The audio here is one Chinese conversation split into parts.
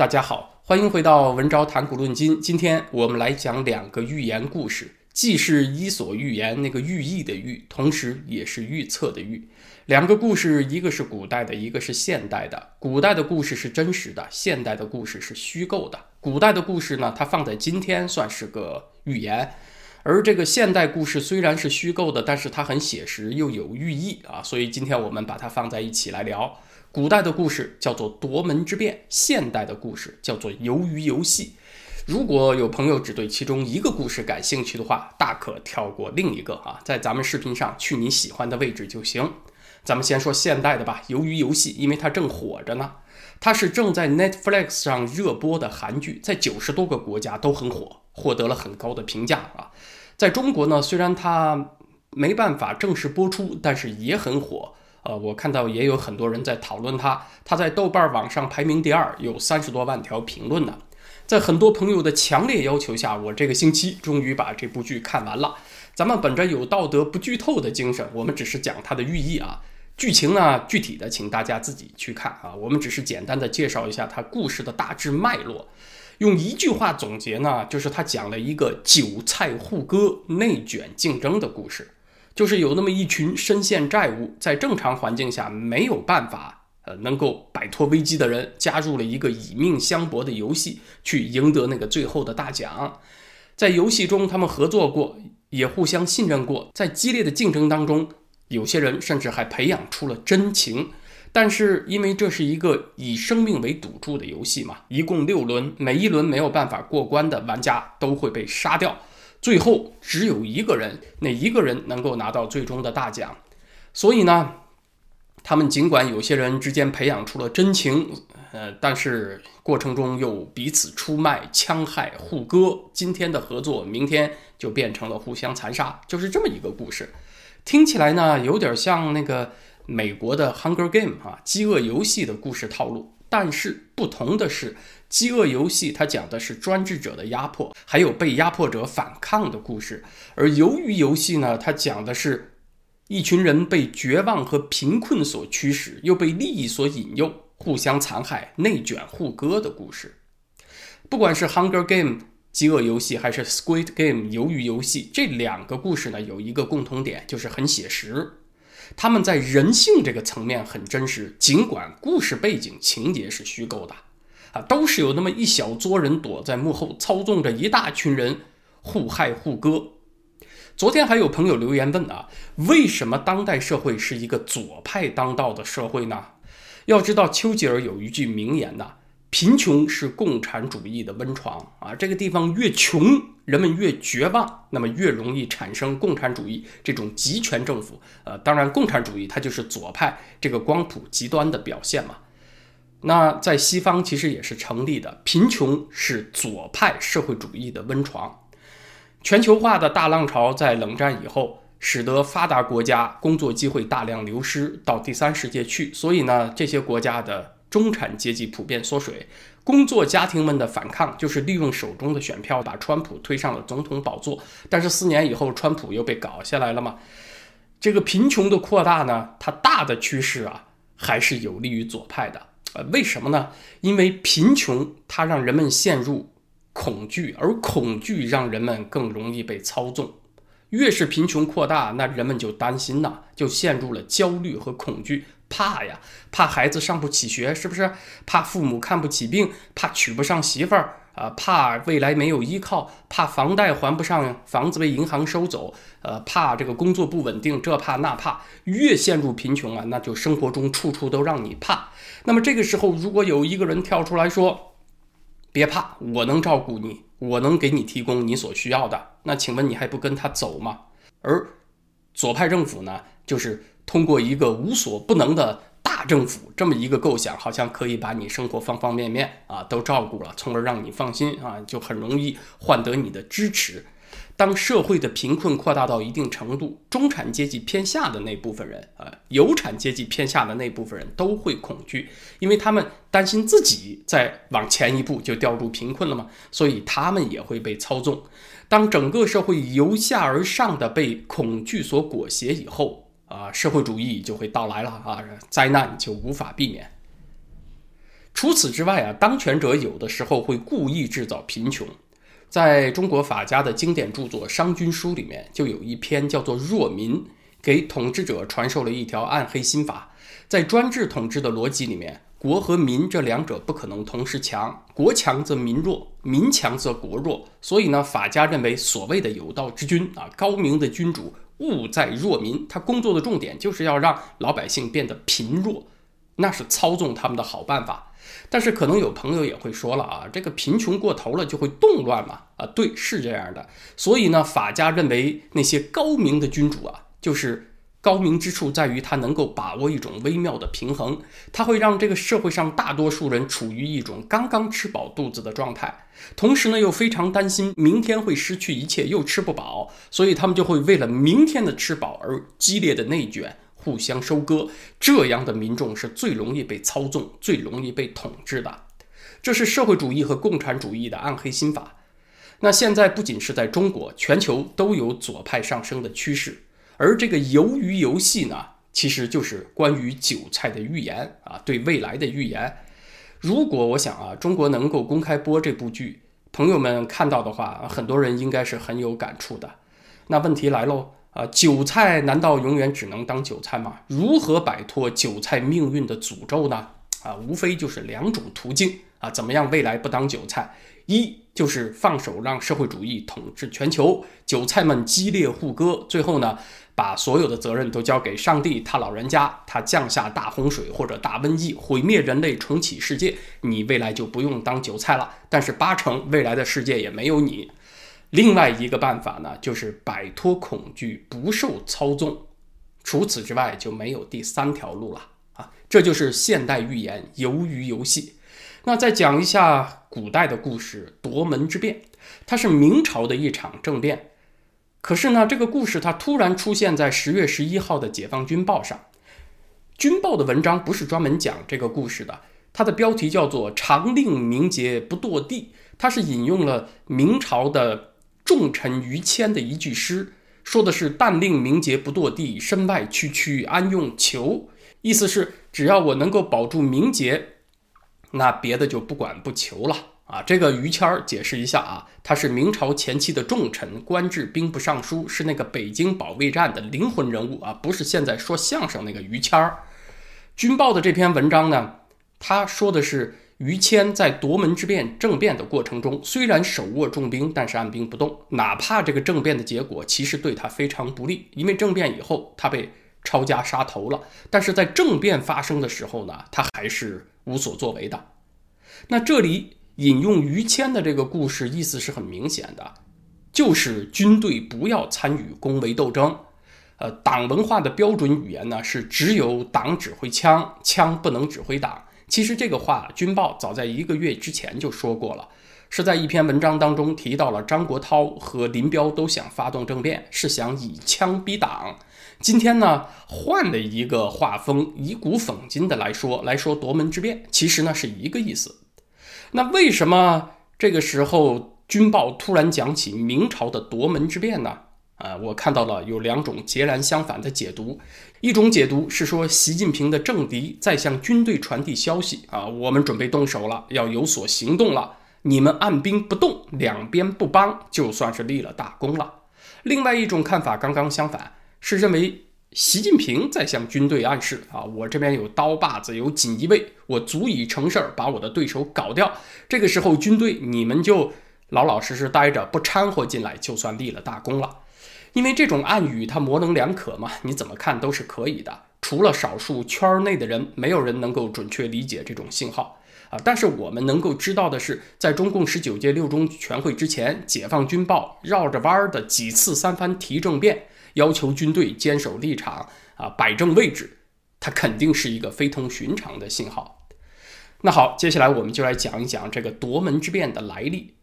大家好，欢迎回到文昭谈古论今。今天我们来讲两个寓言故事，既是伊索寓言那个寓意的寓，同时也是预测的预。两个故事，一个是古代的，一个是现代的。古代的故事是真实的，现代的故事是虚构的。古代的故事呢，它放在今天算是个寓言，而这个现代故事虽然是虚构的，但是它很写实又有寓意啊，所以今天我们把它放在一起来聊。古代的故事叫做夺门之变，现代的故事叫做鱿鱼游戏。如果有朋友只对其中一个故事感兴趣的话，大可跳过另一个啊，在咱们视频上去你喜欢的位置就行。咱们先说现代的吧，鱿鱼游戏，因为它正火着呢。它是正在 Netflix 上热播的韩剧，在九十多个国家都很火，获得了很高的评价啊。在中国呢，虽然它没办法正式播出，但是也很火。呃，我看到也有很多人在讨论它，它在豆瓣网上排名第二，有三十多万条评论呢。在很多朋友的强烈要求下，我这个星期终于把这部剧看完了。咱们本着有道德不剧透的精神，我们只是讲它的寓意啊。剧情呢，具体的请大家自己去看啊。我们只是简单的介绍一下它故事的大致脉络。用一句话总结呢，就是它讲了一个韭菜互割、内卷竞争的故事。就是有那么一群深陷债务，在正常环境下没有办法呃能够摆脱危机的人，加入了一个以命相搏的游戏，去赢得那个最后的大奖。在游戏中，他们合作过，也互相信任过。在激烈的竞争当中，有些人甚至还培养出了真情。但是，因为这是一个以生命为赌注的游戏嘛，一共六轮，每一轮没有办法过关的玩家都会被杀掉。最后只有一个人，那一个人能够拿到最终的大奖。所以呢，他们尽管有些人之间培养出了真情，呃，但是过程中又彼此出卖、戕害、互割。今天的合作，明天就变成了互相残杀，就是这么一个故事。听起来呢，有点像那个美国的《Hunger Game》啊，饥饿游戏的故事套路。但是不同的是。饥饿游戏，它讲的是专制者的压迫，还有被压迫者反抗的故事；而鱿鱼游戏呢，它讲的是一群人被绝望和贫困所驱使，又被利益所引诱，互相残害、内卷互割的故事。不管是《Hunger Game》饥饿游戏，还是《Squid Game》鱿鱼游戏，这两个故事呢，有一个共同点，就是很写实。他们在人性这个层面很真实，尽管故事背景情节是虚构的。啊，都是有那么一小撮人躲在幕后，操纵着一大群人互害互割。昨天还有朋友留言问啊，为什么当代社会是一个左派当道的社会呢？要知道丘吉尔有一句名言呐，贫穷是共产主义的温床啊。这个地方越穷，人们越绝望，那么越容易产生共产主义这种集权政府。呃，当然，共产主义它就是左派这个光谱极端的表现嘛。那在西方其实也是成立的，贫穷是左派社会主义的温床。全球化的大浪潮在冷战以后，使得发达国家工作机会大量流失到第三世界去，所以呢，这些国家的中产阶级普遍缩水。工作家庭们的反抗就是利用手中的选票把川普推上了总统宝座，但是四年以后川普又被搞下来了嘛。这个贫穷的扩大呢，它大的趋势啊，还是有利于左派的。呃，为什么呢？因为贫穷它让人们陷入恐惧，而恐惧让人们更容易被操纵。越是贫穷扩大，那人们就担心呐，就陷入了焦虑和恐惧，怕呀，怕孩子上不起学，是不是？怕父母看不起病，怕娶不上媳妇儿。啊，怕未来没有依靠，怕房贷还不上，房子被银行收走，呃，怕这个工作不稳定，这怕那怕，越陷入贫穷啊，那就生活中处处都让你怕。那么这个时候，如果有一个人跳出来说：“别怕，我能照顾你，我能给你提供你所需要的。”那请问你还不跟他走吗？而左派政府呢，就是通过一个无所不能的。大政府这么一个构想，好像可以把你生活方方面面啊都照顾了，从而让你放心啊，就很容易换得你的支持。当社会的贫困扩大到一定程度，中产阶级偏下的那部分人啊，有产阶级偏下的那部分人都会恐惧，因为他们担心自己再往前一步就掉入贫困了嘛，所以他们也会被操纵。当整个社会由下而上的被恐惧所裹挟以后。啊，社会主义就会到来了啊，灾难就无法避免。除此之外啊，当权者有的时候会故意制造贫穷。在中国法家的经典著作《商君书》里面，就有一篇叫做《弱民》，给统治者传授了一条暗黑心法。在专制统治的逻辑里面，国和民这两者不可能同时强，国强则民弱，民强则国弱。所以呢，法家认为所谓的有道之君啊，高明的君主，务在弱民。他工作的重点就是要让老百姓变得贫弱，那是操纵他们的好办法。但是可能有朋友也会说了啊，这个贫穷过头了就会动乱嘛？啊，对，是这样的。所以呢，法家认为那些高明的君主啊，就是高明之处在于他能够把握一种微妙的平衡，他会让这个社会上大多数人处于一种刚刚吃饱肚子的状态，同时呢又非常担心明天会失去一切，又吃不饱，所以他们就会为了明天的吃饱而激烈的内卷。互相收割，这样的民众是最容易被操纵、最容易被统治的。这是社会主义和共产主义的暗黑心法。那现在不仅是在中国，全球都有左派上升的趋势。而这个鱿鱼游戏呢，其实就是关于韭菜的预言啊，对未来的预言。如果我想啊，中国能够公开播这部剧，朋友们看到的话，很多人应该是很有感触的。那问题来喽。啊，韭菜难道永远只能当韭菜吗？如何摆脱韭菜命运的诅咒呢？啊，无非就是两种途径啊。怎么样未来不当韭菜？一就是放手让社会主义统治全球，韭菜们激烈互割，最后呢，把所有的责任都交给上帝，他老人家，他降下大洪水或者大瘟疫，毁灭人类，重启世界，你未来就不用当韭菜了。但是八成未来的世界也没有你。另外一个办法呢，就是摆脱恐惧，不受操纵。除此之外，就没有第三条路了啊！这就是现代寓言《鱿鱼游戏》。那再讲一下古代的故事——夺门之变。它是明朝的一场政变。可是呢，这个故事它突然出现在十月十一号的《解放军报》上。军报的文章不是专门讲这个故事的，它的标题叫做“长令明节不堕地”，它是引用了明朝的。重臣于谦的一句诗，说的是“但令名节不堕地，身外区区安用求”。意思是，只要我能够保住名节，那别的就不管不求了啊。这个于谦儿解释一下啊，他是明朝前期的重臣，官至兵部尚书，是那个北京保卫战的灵魂人物啊，不是现在说相声那个于谦儿。军报的这篇文章呢，他说的是。于谦在夺门之变政变的过程中，虽然手握重兵，但是按兵不动。哪怕这个政变的结果其实对他非常不利，因为政变以后他被抄家杀头了。但是在政变发生的时候呢，他还是无所作为的。那这里引用于谦的这个故事，意思是很明显的，就是军队不要参与宫闱斗争。呃，党文化的标准语言呢是只有党指挥枪，枪不能指挥党。其实这个话，《军报》早在一个月之前就说过了，是在一篇文章当中提到了张国焘和林彪都想发动政变，是想以枪逼党。今天呢，换了一个画风，以古讽今的来说，来说夺门之变，其实呢是一个意思。那为什么这个时候《军报》突然讲起明朝的夺门之变呢？啊，我看到了有两种截然相反的解读。一种解读是说，习近平的政敌在向军队传递消息啊，我们准备动手了，要有所行动了。你们按兵不动，两边不帮，就算是立了大功了。另外一种看法刚刚相反，是认为习近平在向军队暗示啊，我这边有刀把子，有锦衣卫，我足以成事儿，把我的对手搞掉。这个时候，军队你们就老老实实待着，不掺和进来，就算立了大功了。因为这种暗语它模棱两可嘛，你怎么看都是可以的。除了少数圈内的人，没有人能够准确理解这种信号啊。但是我们能够知道的是，在中共十九届六中全会之前，解放军报绕着弯儿的几次三番提政变，要求军队坚守立场啊，摆正位置，它肯定是一个非同寻常的信号。那好，接下来我们就来讲一讲这个夺门之变的来历。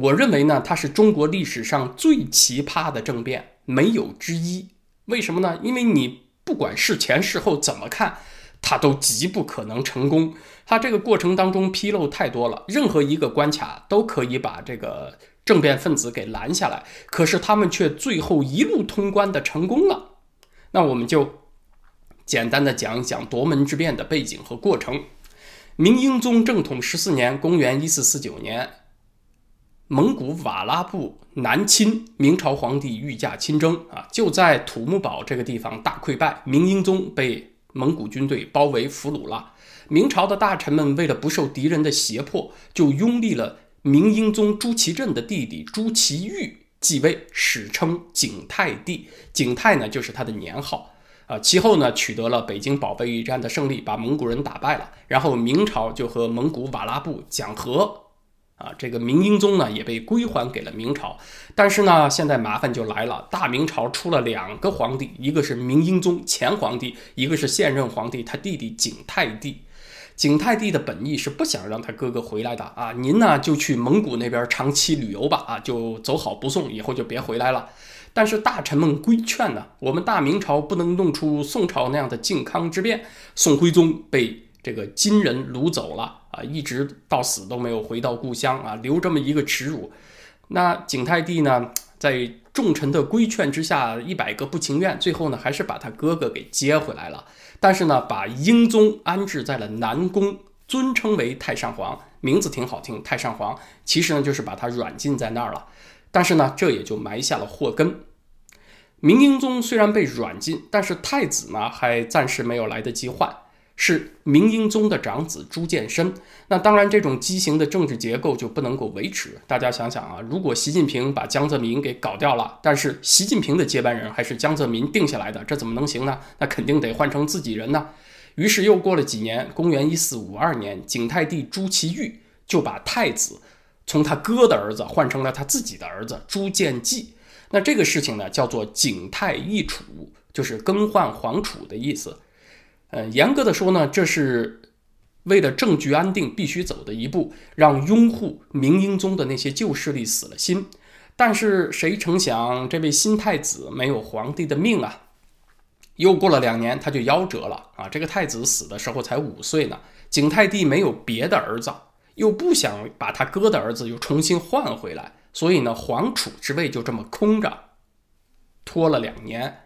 我认为呢，它是中国历史上最奇葩的政变，没有之一。为什么呢？因为你不管事前事后怎么看，它都极不可能成功。它这个过程当中纰漏太多了，任何一个关卡都可以把这个政变分子给拦下来，可是他们却最后一路通关的成功了。那我们就简单的讲一讲夺门之变的背景和过程。明英宗正统十四年（公元1449年），蒙古瓦剌部南侵，明朝皇帝御驾亲征啊，就在土木堡这个地方大溃败，明英宗被蒙古军队包围俘虏了。明朝的大臣们为了不受敌人的胁迫，就拥立了明英宗朱祁镇的弟弟朱祁钰继位，史称景泰帝。景泰呢，就是他的年号。啊，其后呢，取得了北京保卫战的胜利，把蒙古人打败了。然后明朝就和蒙古瓦剌部讲和，啊，这个明英宗呢也被归还给了明朝。但是呢，现在麻烦就来了，大明朝出了两个皇帝，一个是明英宗前皇帝，一个是现任皇帝他弟弟景泰帝。景泰帝的本意是不想让他哥哥回来的啊，您呢就去蒙古那边长期旅游吧，啊，就走好不送，以后就别回来了。但是大臣们规劝呢，我们大明朝不能弄出宋朝那样的靖康之变。宋徽宗被这个金人掳走了啊，一直到死都没有回到故乡啊，留这么一个耻辱。那景泰帝呢，在众臣的规劝之下，一百个不情愿，最后呢，还是把他哥哥给接回来了。但是呢，把英宗安置在了南宫，尊称为太上皇，名字挺好听，太上皇。其实呢，就是把他软禁在那儿了。但是呢，这也就埋下了祸根。明英宗虽然被软禁，但是太子呢还暂时没有来得及换，是明英宗的长子朱见深。那当然，这种畸形的政治结构就不能够维持。大家想想啊，如果习近平把江泽民给搞掉了，但是习近平的接班人还是江泽民定下来的，这怎么能行呢？那肯定得换成自己人呢。于是又过了几年，公元一四五二年，景泰帝朱祁钰就把太子从他哥的儿子换成了他自己的儿子朱见济。那这个事情呢，叫做景泰易储，就是更换皇储的意思。呃，严格的说呢，这是为了政局安定必须走的一步，让拥护明英宗的那些旧势力死了心。但是谁成想，这位新太子没有皇帝的命啊！又过了两年，他就夭折了啊！这个太子死的时候才五岁呢。景泰帝没有别的儿子，又不想把他哥的儿子又重新换回来。所以呢，皇储之位就这么空着，拖了两年，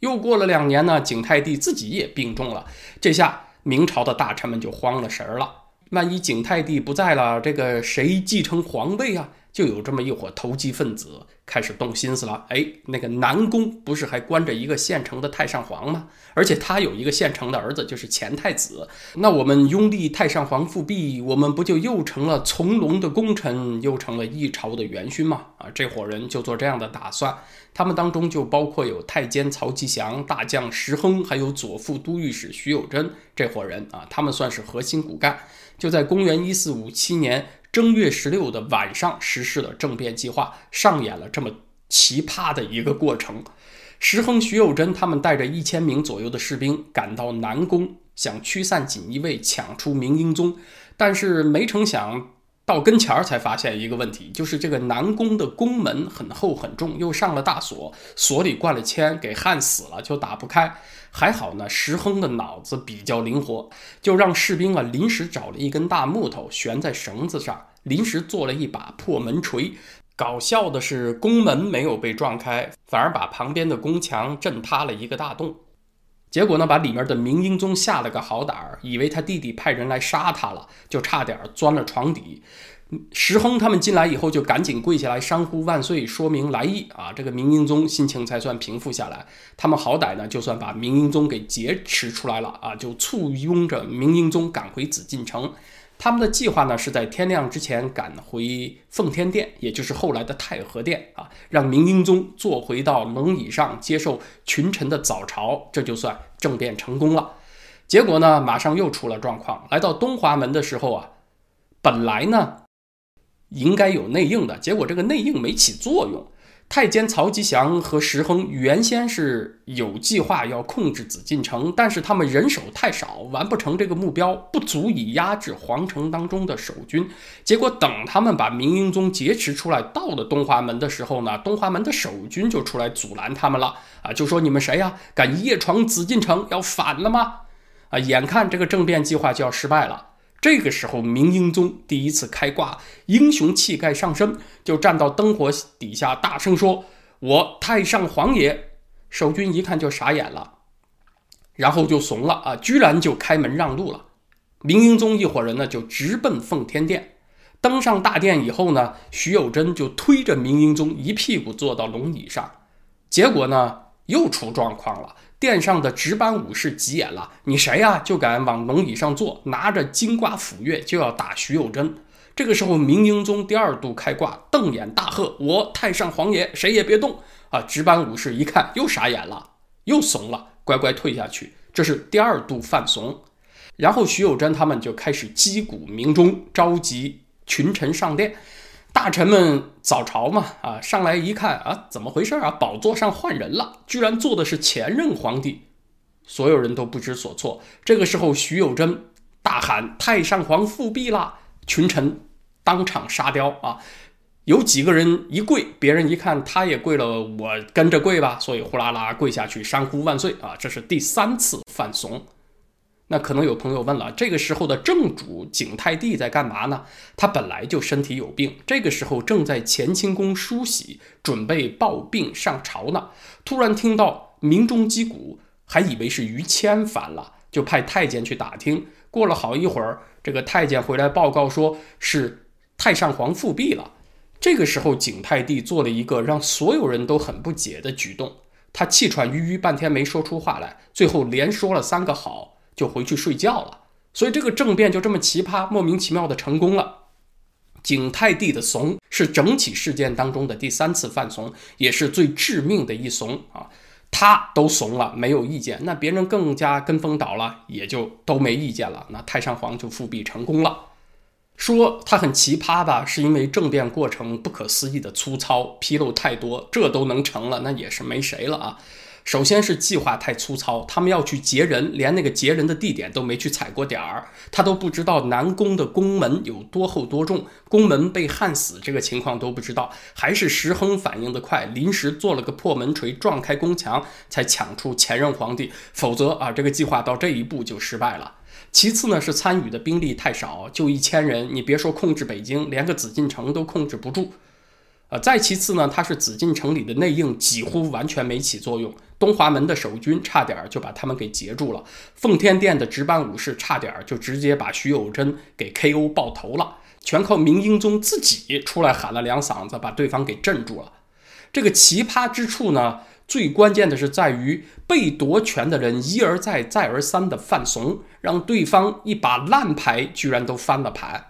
又过了两年呢，景泰帝自己也病重了。这下明朝的大臣们就慌了神儿了。万一景泰帝不在了，这个谁继承皇位啊？就有这么一伙投机分子开始动心思了。哎，那个南宫不是还关着一个现成的太上皇吗？而且他有一个现成的儿子，就是前太子。那我们拥立太上皇复辟，我们不就又成了从龙的功臣，又成了一朝的元勋吗？啊，这伙人就做这样的打算。他们当中就包括有太监曹吉祥、大将石亨，还有左副都御史徐有贞这伙人啊，他们算是核心骨干。就在公元一四五七年正月十六的晚上，实施了政变计划，上演了这么奇葩的一个过程。石亨、徐有贞他们带着一千名左右的士兵赶到南宫，想驱散锦衣卫，抢出明英宗，但是没成想。到跟前儿才发现一个问题，就是这个南宫的宫门很厚很重，又上了大锁，锁里灌了铅，给焊死了，就打不开。还好呢，石亨的脑子比较灵活，就让士兵啊临时找了一根大木头悬在绳子上，临时做了一把破门锤。搞笑的是，宫门没有被撞开，反而把旁边的宫墙震塌了一个大洞。结果呢，把里面的明英宗吓了个好胆儿，以为他弟弟派人来杀他了，就差点钻了床底。石亨他们进来以后，就赶紧跪下来山呼万岁，说明来意啊。这个明英宗心情才算平复下来。他们好歹呢，就算把明英宗给劫持出来了啊，就簇拥着明英宗赶回紫禁城。他们的计划呢，是在天亮之前赶回奉天殿，也就是后来的太和殿啊，让明英宗坐回到龙椅上接受群臣的早朝，这就算政变成功了。结果呢，马上又出了状况。来到东华门的时候啊，本来呢应该有内应的，结果这个内应没起作用。太监曹吉祥和石亨原先是有计划要控制紫禁城，但是他们人手太少，完不成这个目标，不足以压制皇城当中的守军。结果等他们把明英宗劫持出来，到了东华门的时候呢，东华门的守军就出来阻拦他们了啊，就说你们谁呀，敢夜闯紫禁城，要反了吗？啊，眼看这个政变计划就要失败了。这个时候，明英宗第一次开挂，英雄气概上身，就站到灯火底下，大声说：“我太上皇爷！”守军一看就傻眼了，然后就怂了啊，居然就开门让路了。明英宗一伙人呢就直奔奉天殿。登上大殿以后呢，徐有贞就推着明英宗一屁股坐到龙椅上，结果呢又出状况了。殿上的值班武士急眼了：“你谁呀？就敢往龙椅上坐，拿着金瓜斧钺就要打徐有贞。”这个时候，明英宗第二度开挂，瞪眼大喝：“我太上皇爷，谁也别动！”啊，值班武士一看又傻眼了，又怂了，乖乖退下去。这是第二度犯怂。然后徐有贞他们就开始击鼓鸣钟，召集。群臣上殿，大臣们早朝嘛，啊，上来一看啊，怎么回事啊？宝座上换人了，居然坐的是前任皇帝，所有人都不知所措。这个时候，徐有贞大喊：“太上皇复辟了！”群臣当场沙雕啊，有几个人一跪，别人一看他也跪了，我跟着跪吧，所以呼啦啦跪下去，山呼万岁啊！这是第三次犯怂。那可能有朋友问了，这个时候的正主景泰帝在干嘛呢？他本来就身体有病，这个时候正在乾清宫梳洗，准备抱病上朝呢。突然听到鸣钟击鼓，还以为是于谦烦了，就派太监去打听。过了好一会儿，这个太监回来报告说是太上皇复辟了。这个时候，景泰帝做了一个让所有人都很不解的举动，他气喘吁吁半天没说出话来，最后连说了三个好。就回去睡觉了，所以这个政变就这么奇葩、莫名其妙的成功了。景泰帝的怂是整起事件当中的第三次犯怂，也是最致命的一怂啊！他都怂了，没有意见，那别人更加跟风倒了，也就都没意见了。那太上皇就复辟成功了。说他很奇葩吧，是因为政变过程不可思议的粗糙、纰漏太多，这都能成了，那也是没谁了啊！首先是计划太粗糙，他们要去劫人，连那个劫人的地点都没去踩过点儿，他都不知道南宫的宫门有多厚多重，宫门被焊死这个情况都不知道，还是石亨反应的快，临时做了个破门锤撞开宫墙，才抢出前任皇帝，否则啊，这个计划到这一步就失败了。其次呢，是参与的兵力太少，就一千人，你别说控制北京，连个紫禁城都控制不住。呃，再其次呢，他是紫禁城里的内应，几乎完全没起作用。东华门的守军差点就把他们给截住了，奉天殿的值班武士差点就直接把徐有贞给 KO 爆头了。全靠明英宗自己出来喊了两嗓子，把对方给镇住了。这个奇葩之处呢，最关键的是在于被夺权的人一而再、再而三的犯怂，让对方一把烂牌居然都翻了盘。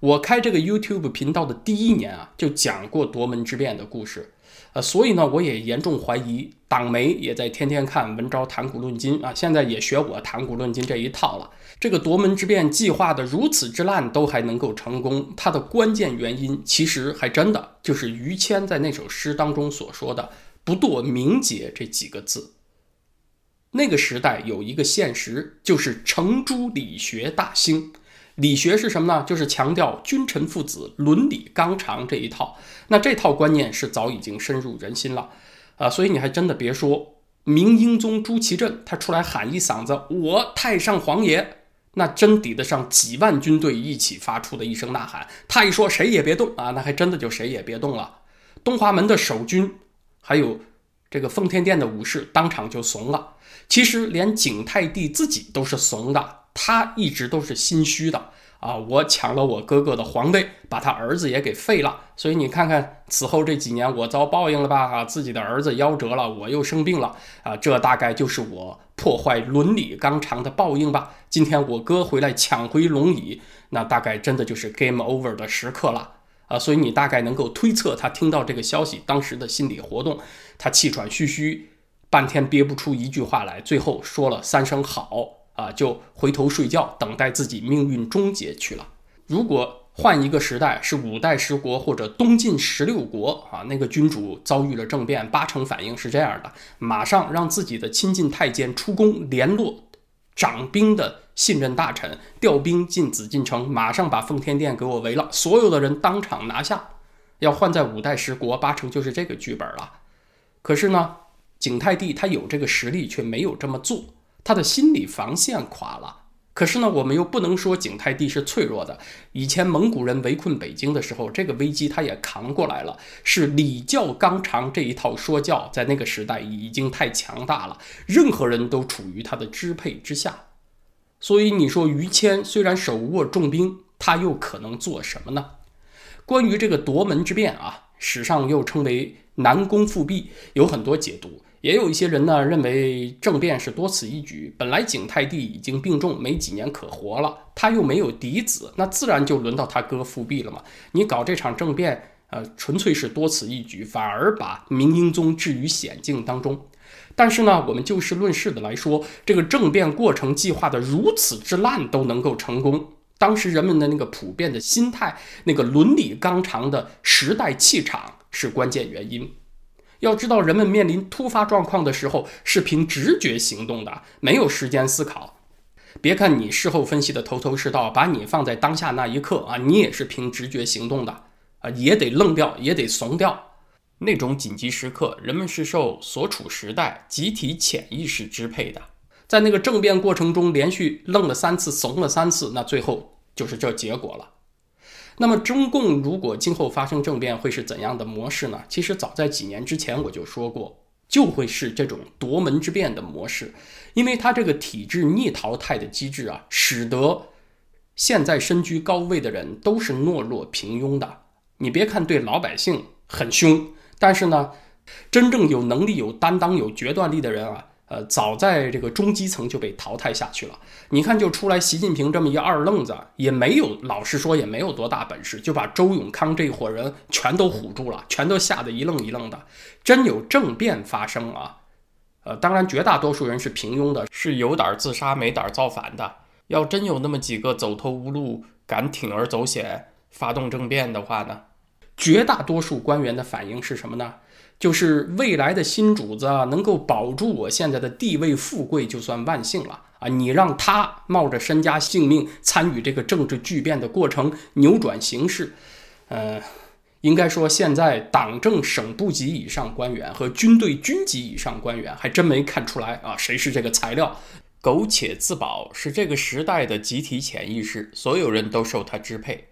我开这个 YouTube 频道的第一年啊，就讲过夺门之变的故事，呃，所以呢，我也严重怀疑党媒也在天天看文昭谈古论今啊，现在也学我谈古论今这一套了。这个夺门之变计划的如此之烂都还能够成功，它的关键原因其实还真的就是于谦在那首诗当中所说的“不堕名节”这几个字。那个时代有一个现实，就是程朱理学大兴。理学是什么呢？就是强调君臣父子伦理纲常这一套。那这套观念是早已经深入人心了，啊，所以你还真的别说，明英宗朱祁镇他出来喊一嗓子“我太上皇爷”，那真抵得上几万军队一起发出的一声呐喊。他一说谁也别动啊，那还真的就谁也别动了。东华门的守军，还有这个奉天殿的武士，当场就怂了。其实连景泰帝自己都是怂的。他一直都是心虚的啊！我抢了我哥哥的皇位，把他儿子也给废了，所以你看看此后这几年我遭报应了吧？啊，自己的儿子夭折了，我又生病了啊！这大概就是我破坏伦理纲常的报应吧？今天我哥回来抢回龙椅，那大概真的就是 game over 的时刻了啊！所以你大概能够推测他听到这个消息当时的心理活动，他气喘吁吁，半天憋不出一句话来，最后说了三声好。啊，就回头睡觉，等待自己命运终结去了。如果换一个时代，是五代十国或者东晋十六国啊，那个君主遭遇了政变，八成反应是这样的：马上让自己的亲近太监出宫联络掌兵的信任大臣，调兵进紫禁城，马上把奉天殿给我围了，所有的人当场拿下。要换在五代十国，八成就是这个剧本了。可是呢，景泰帝他有这个实力，却没有这么做。他的心理防线垮了，可是呢，我们又不能说景泰帝是脆弱的。以前蒙古人围困北京的时候，这个危机他也扛过来了。是礼教纲常这一套说教，在那个时代已经太强大了，任何人都处于他的支配之下。所以你说于谦虽然手握重兵，他又可能做什么呢？关于这个夺门之变啊，史上又称为南宫复辟，有很多解读。也有一些人呢认为政变是多此一举。本来景泰帝已经病重，没几年可活了，他又没有嫡子，那自然就轮到他哥复辟了嘛。你搞这场政变，呃，纯粹是多此一举，反而把明英宗置于险境当中。但是呢，我们就事论事的来说，这个政变过程计划的如此之烂都能够成功，当时人们的那个普遍的心态，那个伦理纲常的时代气场是关键原因。要知道，人们面临突发状况的时候是凭直觉行动的，没有时间思考。别看你事后分析的头头是道，把你放在当下那一刻啊，你也是凭直觉行动的啊，也得愣掉，也得怂掉。那种紧急时刻，人们是受所处时代集体潜意识支配的。在那个政变过程中，连续愣了三次，怂了三次，那最后就是这结果了。那么中共如果今后发生政变，会是怎样的模式呢？其实早在几年之前我就说过，就会是这种夺门之变的模式，因为它这个体制逆淘汰的机制啊，使得现在身居高位的人都是懦弱平庸的。你别看对老百姓很凶，但是呢，真正有能力、有担当、有决断力的人啊。呃，早在这个中基层就被淘汰下去了。你看，就出来习近平这么一二愣子，也没有，老实说也没有多大本事，就把周永康这伙人全都唬住了，全都吓得一愣一愣的。真有政变发生啊，呃，当然绝大多数人是平庸的，是有胆自杀没胆造反的。要真有那么几个走投无路，敢铤而走险发动政变的话呢，绝大多数官员的反应是什么呢？就是未来的新主子能够保住我现在的地位富贵，就算万幸了啊！你让他冒着身家性命参与这个政治巨变的过程，扭转形势，呃，应该说现在党政省部级以上官员和军队军级以上官员还真没看出来啊，谁是这个材料？苟且自保是这个时代的集体潜意识，所有人都受他支配。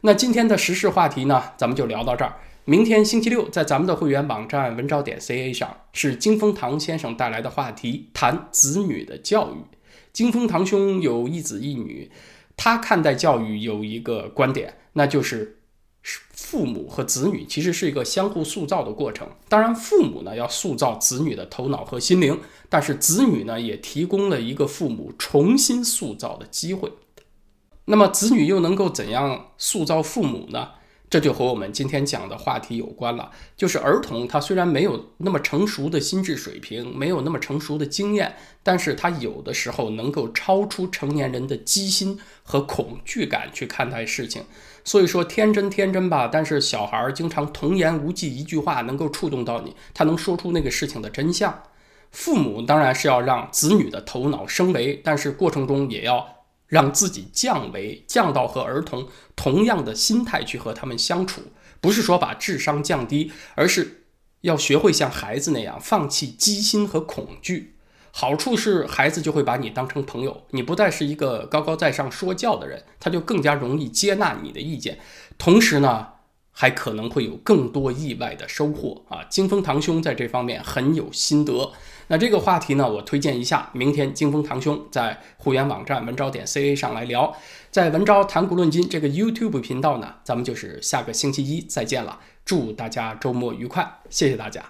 那今天的时事话题呢，咱们就聊到这儿。明天星期六，在咱们的会员网站文招点 ca 上，是金风堂先生带来的话题，谈子女的教育。金风堂兄有一子一女，他看待教育有一个观点，那就是父母和子女其实是一个相互塑造的过程。当然，父母呢要塑造子女的头脑和心灵，但是子女呢也提供了一个父母重新塑造的机会。那么，子女又能够怎样塑造父母呢？这就和我们今天讲的话题有关了，就是儿童他虽然没有那么成熟的心智水平，没有那么成熟的经验，但是他有的时候能够超出成年人的机心和恐惧感去看待事情。所以说天真天真吧，但是小孩儿经常童言无忌，一句话能够触动到你，他能说出那个事情的真相。父母当然是要让子女的头脑升维，但是过程中也要。让自己降维，降到和儿童同样的心态去和他们相处，不是说把智商降低，而是要学会像孩子那样放弃机心和恐惧。好处是孩子就会把你当成朋友，你不再是一个高高在上说教的人，他就更加容易接纳你的意见。同时呢，还可能会有更多意外的收获啊！金风堂兄在这方面很有心得。那这个话题呢，我推荐一下，明天金风堂兄在互联网站文昭点 ca 上来聊，在文昭谈古论今这个 YouTube 频道呢，咱们就是下个星期一再见了。祝大家周末愉快，谢谢大家。